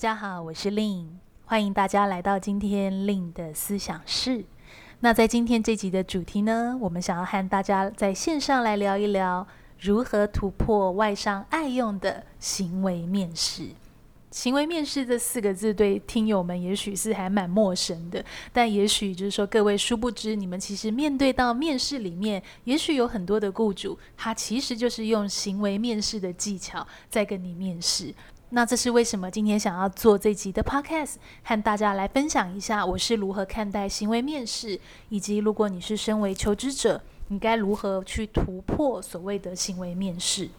大家好，我是 Lin，欢迎大家来到今天 Lin 的思想室。那在今天这集的主题呢，我们想要和大家在线上来聊一聊如何突破外商爱用的行为面试。行为面试这四个字对听友们也许是还蛮陌生的，但也许就是说各位殊不知，你们其实面对到面试里面，也许有很多的雇主，他其实就是用行为面试的技巧在跟你面试。那这是为什么今天想要做这集的 podcast，和大家来分享一下我是如何看待行为面试，以及如果你是身为求职者，你该如何去突破所谓的行为面试。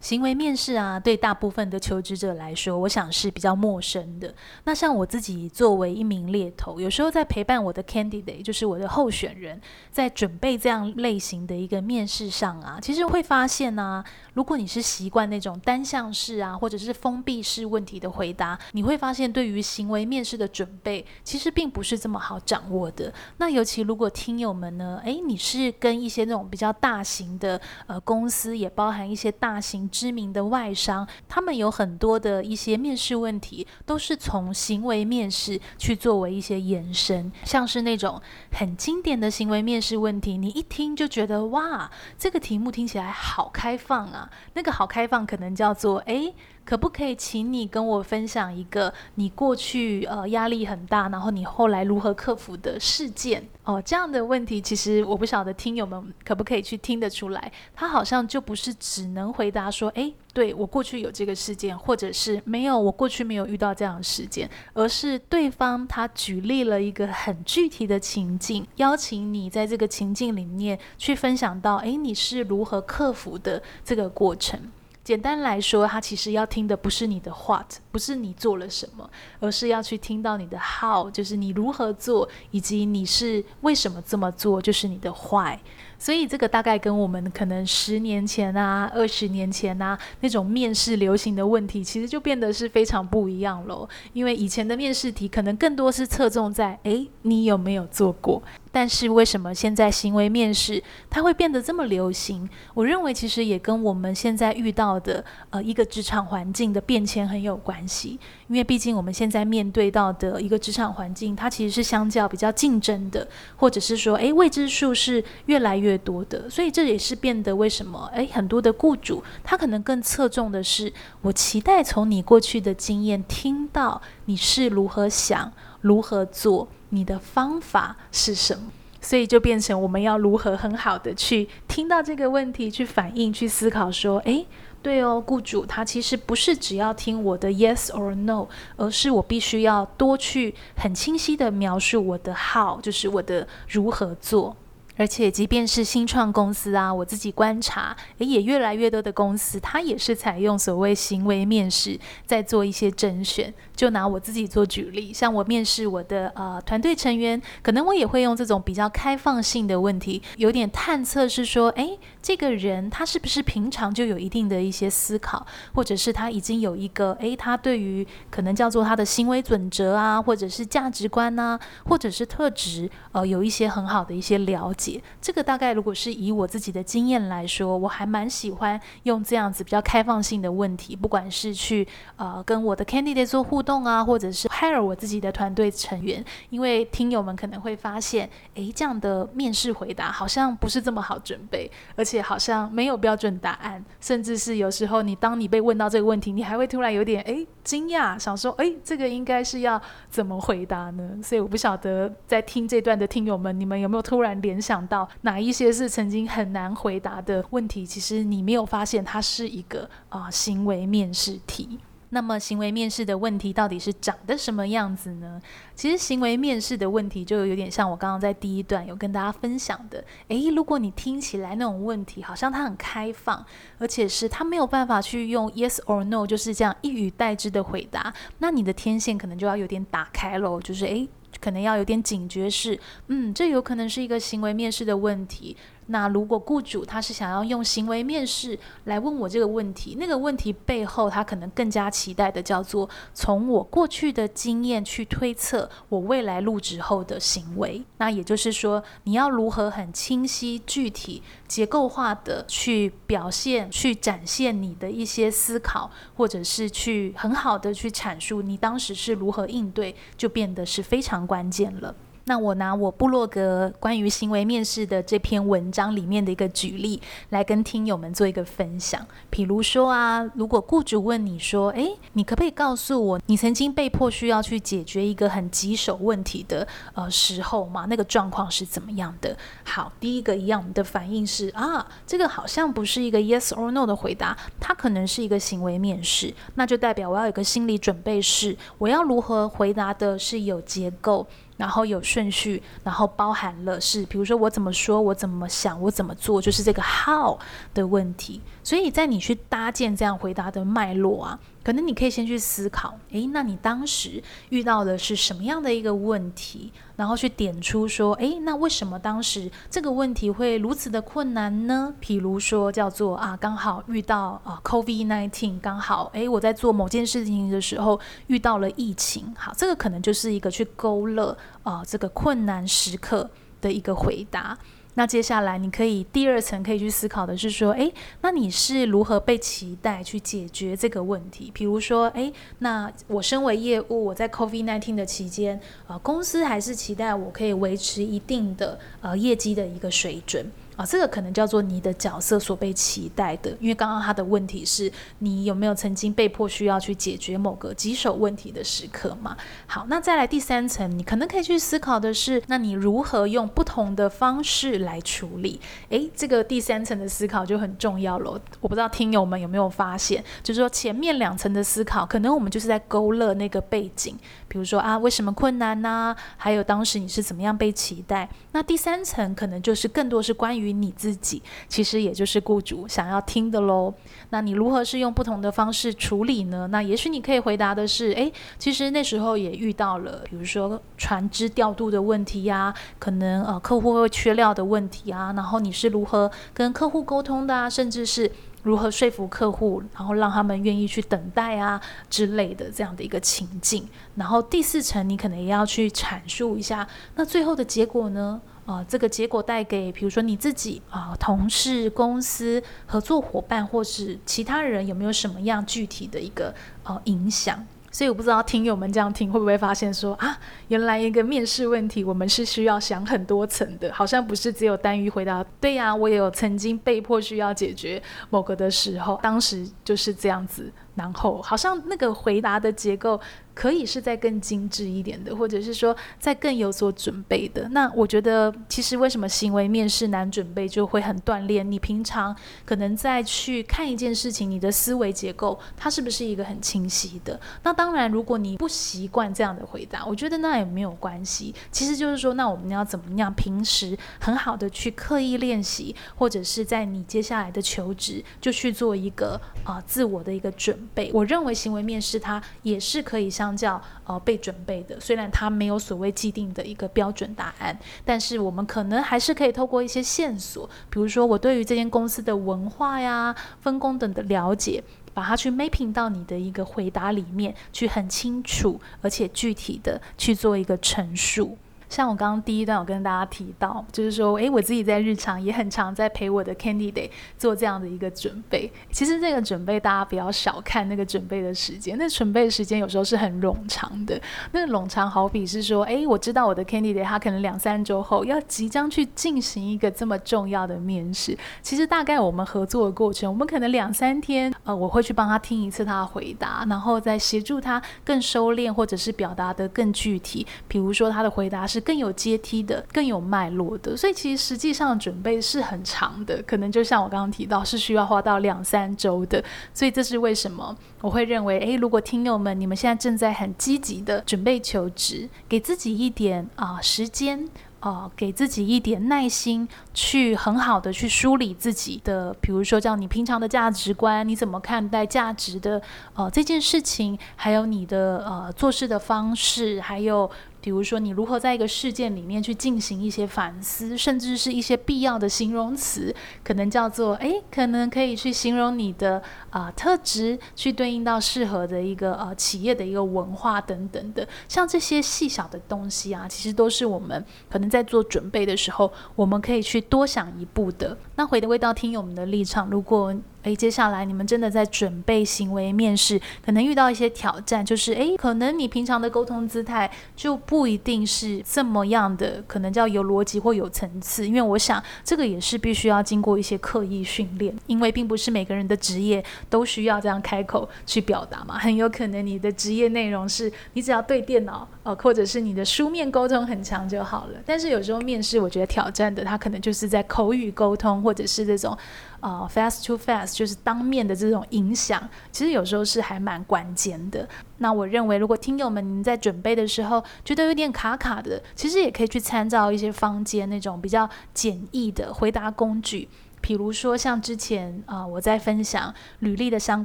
行为面试啊，对大部分的求职者来说，我想是比较陌生的。那像我自己作为一名猎头，有时候在陪伴我的 candidate，就是我的候选人，在准备这样类型的一个面试上啊，其实会发现呢、如果你是习惯那种单向式啊，或者是封闭式问题的回答，你会发现对于行为面试的准备，其实并不是这么好掌握的。那尤其如果听友们呢，诶，你是跟一些那种比较大型的呃公司，也包含一些大型。知名的外商，他们有很多的一些面试问题，都是从行为面试去作为一些延伸，像是那种很经典的行为面试问题，你一听就觉得哇，这个题目听起来好开放啊。那个好开放可能叫做诶。可不可以请你跟我分享一个你过去呃压力很大，然后你后来如何克服的事件？哦，这样的问题其实我不晓得听友们可不可以去听得出来，他好像就不是只能回答说，诶，对，我过去有这个事件，或者是没有，我过去没有遇到这样的事件，而是对方他举例了一个很具体的情境，邀请你在这个情境里面去分享到，诶，你是如何克服的这个过程。简单来说，他其实要听的不是你的 what，不是你做了什么，而是要去听到你的 how，就是你如何做，以及你是为什么这么做，就是你的 why。所以这个大概跟我们可能十年前啊、二十年前啊那种面试流行的问题，其实就变得是非常不一样喽。因为以前的面试题可能更多是侧重在，诶，你有没有做过？但是为什么现在行为面试它会变得这么流行？我认为其实也跟我们现在遇到的呃一个职场环境的变迁很有关系。因为毕竟我们现在面对到的一个职场环境，它其实是相较比较竞争的，或者是说，诶，未知数是越来越多的。所以这也是变得为什么，诶，很多的雇主他可能更侧重的是，我期待从你过去的经验听到你是如何想、如何做。你的方法是什么？所以就变成我们要如何很好的去听到这个问题，去反应，去思考，说，诶，对哦，雇主他其实不是只要听我的 yes or no，而是我必须要多去很清晰的描述我的 how，就是我的如何做。而且，即便是新创公司啊，我自己观察，诶，也越来越多的公司，它也是采用所谓行为面试，在做一些甄选。就拿我自己做举例，像我面试我的呃团队成员，可能我也会用这种比较开放性的问题，有点探测是说，诶，这个人他是不是平常就有一定的一些思考，或者是他已经有一个，诶，他对于可能叫做他的行为准则啊，或者是价值观呐、啊，或者是特质，呃，有一些很好的一些了解。这个大概如果是以我自己的经验来说，我还蛮喜欢用这样子比较开放性的问题，不管是去呃跟我的 candidate 做互动啊，或者是 hire 我自己的团队成员，因为听友们可能会发现，诶，这样的面试回答好像不是这么好准备，而且好像没有标准答案，甚至是有时候你当你被问到这个问题，你还会突然有点诶惊讶，想说，诶，这个应该是要怎么回答呢？所以我不晓得在听这段的听友们，你们有没有突然联想？想到哪一些是曾经很难回答的问题？其实你没有发现它是一个啊、行为面试题。那么行为面试的问题到底是长得什么样子呢？其实行为面试的问题就有点像我刚刚在第一段有跟大家分享的。诶，如果你听起来那种问题好像它很开放，而且是它没有办法去用 yes or no 就是这样一语带之的回答，那你的天线可能就要有点打开喽，就是诶，可能要有点警觉是，嗯，这有可能是一个行为面试的问题。那如果雇主他是想要用行为面试来问我这个问题，那个问题背后他可能更加期待的叫做从我过去的经验去推测我未来入职后的行为。那也就是说，你要如何很清晰、具体、结构化的去表现、去展现你的一些思考，或者是去很好的去阐述你当时是如何应对，就变得是非常关键了。那我拿我部落格关于行为面试的这篇文章里面的一个举例来跟听友们做一个分享。比如说啊，如果雇主问你说：“诶，你可不可以告诉我，你曾经被迫需要去解决一个很棘手问题的呃时候吗？那个状况是怎么样的？”好，第一个一样，我们的反应是啊，这个好像不是一个 yes or no 的回答，它可能是一个行为面试，那就代表我要有个心理准备，是我要如何回答的是有结构。然后有顺序，然后包含了是，比如说我怎么说，我怎么想，我怎么做，就是这个 how 的问题。所以在你去搭建这样回答的脉络啊。可能你可以先去思考，诶，那你当时遇到的是什么样的一个问题？然后去点出说，诶，那为什么当时这个问题会如此的困难呢？譬如说叫做啊，刚好遇到啊 COVID-19，刚好诶，我在做某件事情的时候遇到了疫情。好，这个可能就是一个去勾勒啊这个困难时刻的一个回答。那接下来，你可以第二层可以去思考的是说，诶，那你是如何被期待去解决这个问题？比如说，诶，那我身为业务，我在 COVID nineteen 的期间，呃，公司还是期待我可以维持一定的呃业绩的一个水准。啊，这个可能叫做你的角色所被期待的，因为刚刚他的问题是你有没有曾经被迫需要去解决某个棘手问题的时刻嘛？好，那再来第三层，你可能可以去思考的是，那你如何用不同的方式来处理？诶，这个第三层的思考就很重要了。我不知道听友们有没有发现，就是说前面两层的思考，可能我们就是在勾勒那个背景，比如说啊，为什么困难呢？还有当时你是怎么样被期待？那第三层可能就是更多是关于。于你自己其实也就是雇主想要听的喽。那你如何是用不同的方式处理呢？那也许你可以回答的是：诶，其实那时候也遇到了，比如说船只调度的问题呀，可能呃客户会缺料的问题啊。然后你是如何跟客户沟通的啊？甚至是如何说服客户，然后让他们愿意去等待啊之类的这样的一个情境。然后第四层，你可能也要去阐述一下，那最后的结果呢？啊、呃，这个结果带给，比如说你自己啊、同事、公司、合作伙伴，或是其他人，有没有什么样具体的一个呃影响？所以我不知道听友们这样听会不会发现说啊，原来一个面试问题，我们是需要想很多层的，好像不是只有单一回答。对呀，我也有曾经被迫需要解决某个的时候，当时就是这样子。然后好像那个回答的结构可以是再更精致一点的，或者是说再更有所准备的。那我觉得其实为什么行为面试难准备，就会很锻炼你平常可能再去看一件事情，你的思维结构它是不是一个很清晰的？那当然，如果你不习惯这样的回答，我觉得那也没有关系。其实就是说，那我们要怎么样平时很好的去刻意练习，或者是在你接下来的求职就去做一个啊、自我的一个准备。我认为行为面试它也是可以相较呃被准备的，虽然它没有所谓既定的一个标准答案，但是我们可能还是可以透过一些线索，比如说我对于这间公司的文化呀、分工等的了解，把它去 mapping 到你的一个回答里面，去很清楚而且具体的去做一个陈述。像我刚刚第一段有跟大家提到，就是说，诶，我自己在日常也很常在陪我的 candidate 做这样的一个准备。其实这个准备大家不要小看那个准备的时间，那准备的时间有时候是很冗长的。那个冗长好比是说，诶，我知道我的 candidate 他可能两三周后要即将去进行一个这么重要的面试。其实大概我们合作的过程，我们可能两三天，呃，我会去帮他听一次他的回答，然后再协助他更收敛，或者是表达得更具体。比如说他的回答是。更有阶梯的、更有脉络的。所以其实实际上准备是很长的，可能就像我刚刚提到，是需要花到两三周的。所以这是为什么我会认为，诶，如果听友们你们现在正在很积极的准备求职，给自己一点啊、时间。呃，给自己一点耐心，去很好的去梳理自己的，比如说，叫你平常的价值观，你怎么看待价值的呃这件事情，还有你的呃做事的方式，还有。比如说，你如何在一个事件里面去进行一些反思，甚至是一些必要的形容词，可能叫做哎，可能可以去形容你的啊、特质，去对应到适合的一个呃企业的一个文化等等的，像这些细小的东西啊，其实都是我们可能在做准备的时候，我们可以去多想一步的。那回归到听友们的立场，如果诶，接下来你们真的在准备行为面试，可能遇到一些挑战，就是诶，可能你平常的沟通姿态就不一定是这么样的，可能叫有逻辑或有层次。因为我想这个也是必须要经过一些刻意训练，因为并不是每个人的职业都需要这样开口去表达嘛。很有可能你的职业内容是你只要对电脑，呃，或者是你的书面沟通很强就好了。但是有时候面试，我觉得挑战的，它可能就是在口语沟通，或者是这种。啊、uh，face to fast，就是当面的这种影响，其实有时候是还蛮关键的。那我认为，如果听友们您在准备的时候觉得有点卡卡的，其实也可以去参照一些坊间那种比较简易的回答工具，比如说像之前啊、我在分享履历的相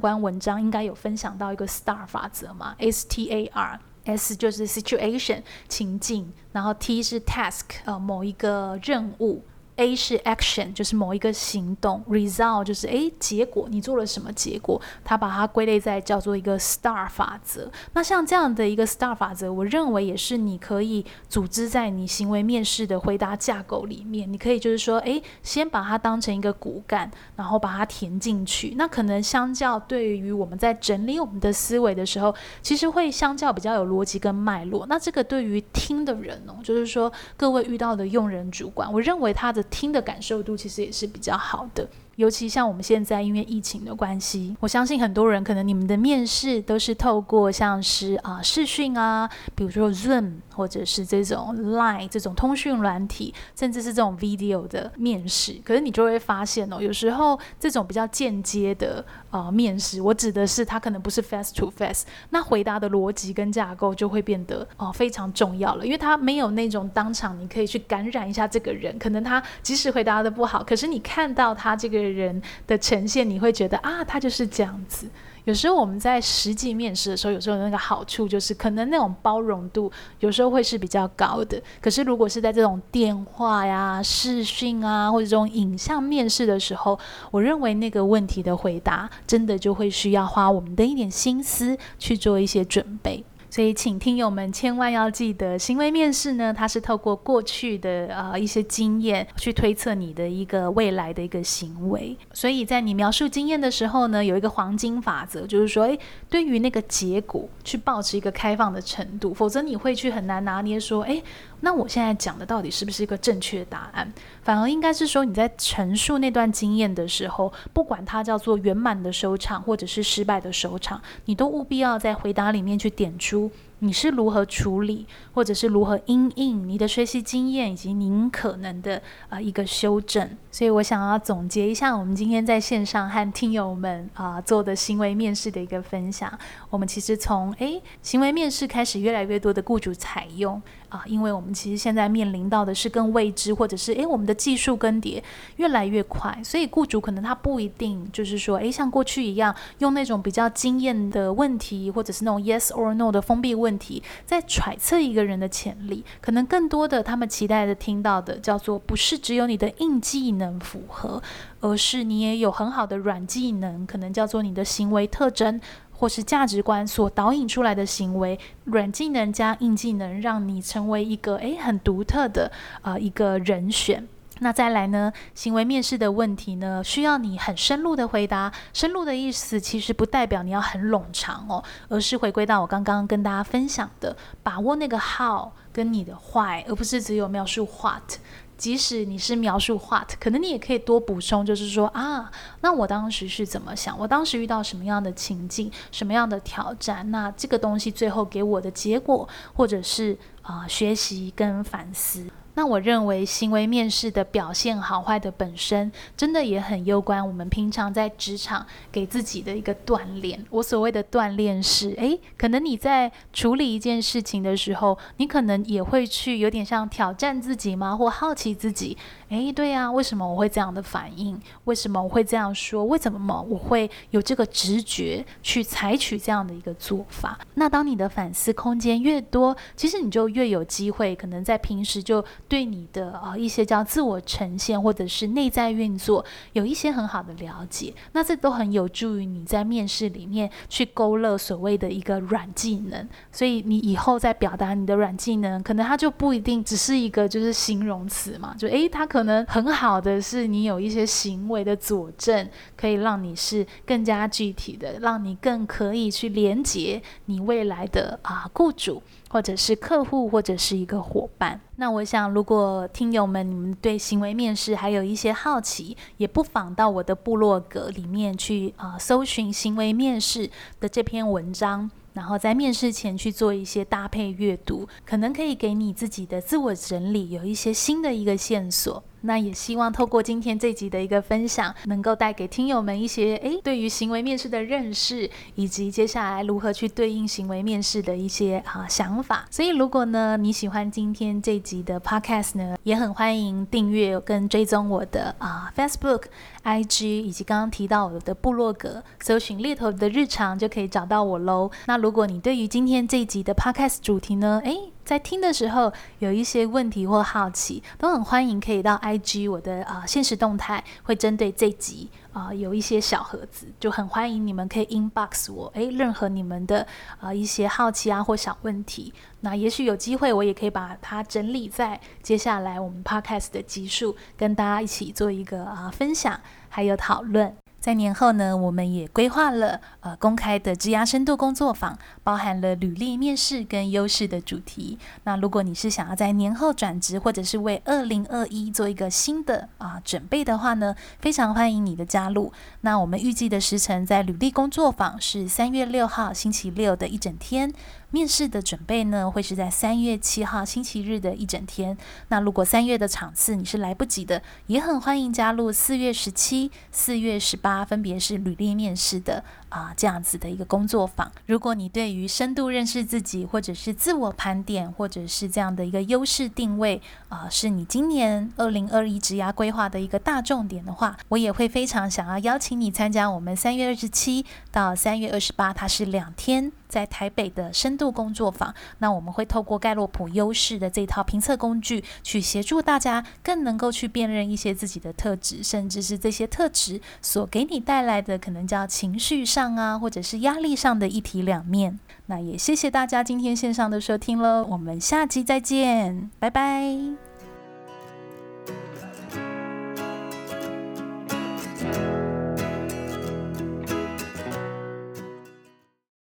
关文章，应该有分享到一个 STAR 法则嘛，S T A R，S 就是 situation 情境，然后 T 是 task 呃某一个任务。A 是 action，就是某一个行动；result 就是诶结果，你做了什么结果？他把它归类在叫做一个 STAR 法则。那像这样的一个 STAR 法则，我认为也是你可以组织在你行为面试的回答架构里面。你可以就是说，诶，先把它当成一个骨干，然后把它填进去。那可能相较对于我们在整理我们的思维的时候，其实会相较比较有逻辑跟脉络。那这个对于听的人哦，就是说各位遇到的用人主管，我认为他的。听的感受度其实也是比较好的。尤其像我们现在因为疫情的关系，我相信很多人可能你们的面试都是透过像是啊视讯啊，比如说 Zoom 或者是这种 Line 这种通讯软体，甚至是这种 video 的面试。可是你就会发现哦，有时候这种比较间接的啊面试，我指的是它可能不是 face to face，那回答的逻辑跟架构就会变得哦非常重要了，因为它没有那种当场你可以去感染一下这个人，可能他即使回答的不好，可是你看到他这个。人的呈现，你会觉得啊，他就是这样子。有时候我们在实际面试的时候，有时候那个好处就是，可能那种包容度有时候会是比较高的。可是如果是在这种电话呀、视讯啊，或者这种影像面试的时候，我认为那个问题的回答，真的就会需要花我们的一点心思去做一些准备。所以，请听友们千万要记得，行为面试呢，它是透过过去的呃一些经验去推测你的一个未来的一个行为。所以在你描述经验的时候呢，有一个黄金法则，就是说，诶，对于那个结果去保持一个开放的程度，否则你会去很难拿捏说，诶。那我现在讲的到底是不是一个正确答案？反而应该是说，你在陈述那段经验的时候，不管它叫做圆满的收场，或者是失败的收场，你都务必要在回答里面去点出。你是如何处理，或者是如何因应你的学习经验以及您可能的啊、呃、一个修正？所以我想要总结一下，我们今天在线上和听友们啊、做的行为面试的一个分享。我们其实从诶行为面试开始，越来越多的雇主采用啊、因为我们其实现在面临到的是更未知，或者是诶我们的技术更迭越来越快，所以雇主可能他不一定就是说诶像过去一样用那种比较经验的问题，或者是那种 yes or no 的封闭。问题在揣测一个人的潜力，可能更多的他们期待的听到的叫做不是只有你的硬技能符合，而是你也有很好的软技能，可能叫做你的行为特征或是价值观所导引出来的行为，软技能加硬技能，让你成为一个诶很独特的呃一个人选。那再来呢？行为面试的问题呢，需要你很深入的回答。深入的意思其实不代表你要很冗长哦，而是回归到我刚刚跟大家分享的，把握那个 how 跟你的 why，而不是只有描述 what。即使你是描述 what，可能你也可以多补充，就是说啊，那我当时是怎么想？我当时遇到什么样的情境，什么样的挑战？那这个东西最后给我的结果，或者是啊、学习跟反思。那我认为行为面试的表现好坏的本身，真的也很攸关我们平常在职场给自己的一个锻炼。我所谓的锻炼是，诶，可能你在处理一件事情的时候，你可能也会去有点像挑战自己吗？或好奇自己，诶，对呀，为什么我会这样的反应？为什么我会这样说？为什么我会有这个直觉去采取这样的一个做法？那当你的反思空间越多，其实你就越有机会，可能在平时就。对你的啊一些叫自我呈现或者是内在运作有一些很好的了解，那这都很有助于你在面试里面去勾勒所谓的一个软技能。所以你以后在表达你的软技能，可能它就不一定只是一个就是形容词嘛，就诶，它可能很好的是你有一些行为的佐证，可以让你是更加具体的，让你更可以去连接你未来的啊雇主。或者是客户，或者是一个伙伴。那我想，如果听友们你们对行为面试还有一些好奇，也不妨到我的部落格里面去啊、搜寻行为面试的这篇文章，然后在面试前去做一些搭配阅读，可能可以给你自己的自我整理有一些新的一个线索。那也希望透过今天这集的一个分享，能够带给听友们一些诶，对于行为面试的认识，以及接下来如何去对应行为面试的一些啊想法。所以如果呢你喜欢今天这集的 Podcast 呢，也很欢迎订阅跟追踪我的啊 Facebook、IG，以及刚刚提到我的部落格，搜寻猎头的日常就可以找到我喽。那如果你对于今天这集的 Podcast 主题呢，诶。在听的时候有一些问题或好奇，都很欢迎可以到 IG 我的啊、呃、限时动态，会针对这集啊、有一些小盒子，就很欢迎你们可以 inbox 我，诶，任何你们的啊、一些好奇啊或小问题，那也许有机会我也可以把它整理在接下来我们 podcast 的集数，跟大家一起做一个啊、分享还有讨论。在年后呢，我们也规划了呃公开的职涯深度工作坊，包含了履历面试跟优势的主题。那如果你是想要在年后转职，或者是为二零二一做一个新的啊、准备的话呢，非常欢迎你的加入。那我们预计的时程在履历工作坊是三月六号星期六的一整天。面试的准备呢，会是在三月七号星期日的一整天。那如果三月的场次你是来不及的，也很欢迎加入四月十七、四月十八，分别是履历面试的啊、这样子的一个工作坊。如果你对于深度认识自己，或者是自我盘点，或者是这样的一个优势定位啊、是你今年二零二一职涯规划的一个大重点的话，我也会非常想要邀请你参加我们三月二十七到三月二十八，它是两天。在台北的深度工作坊，那我们会透过盖洛普优势的这套评测工具，去协助大家更能够去辨认一些自己的特质，甚至是这些特质所给你带来的可能叫情绪上啊，或者是压力上的一体两面。那也谢谢大家今天线上的收听喽，我们下期再见，拜拜。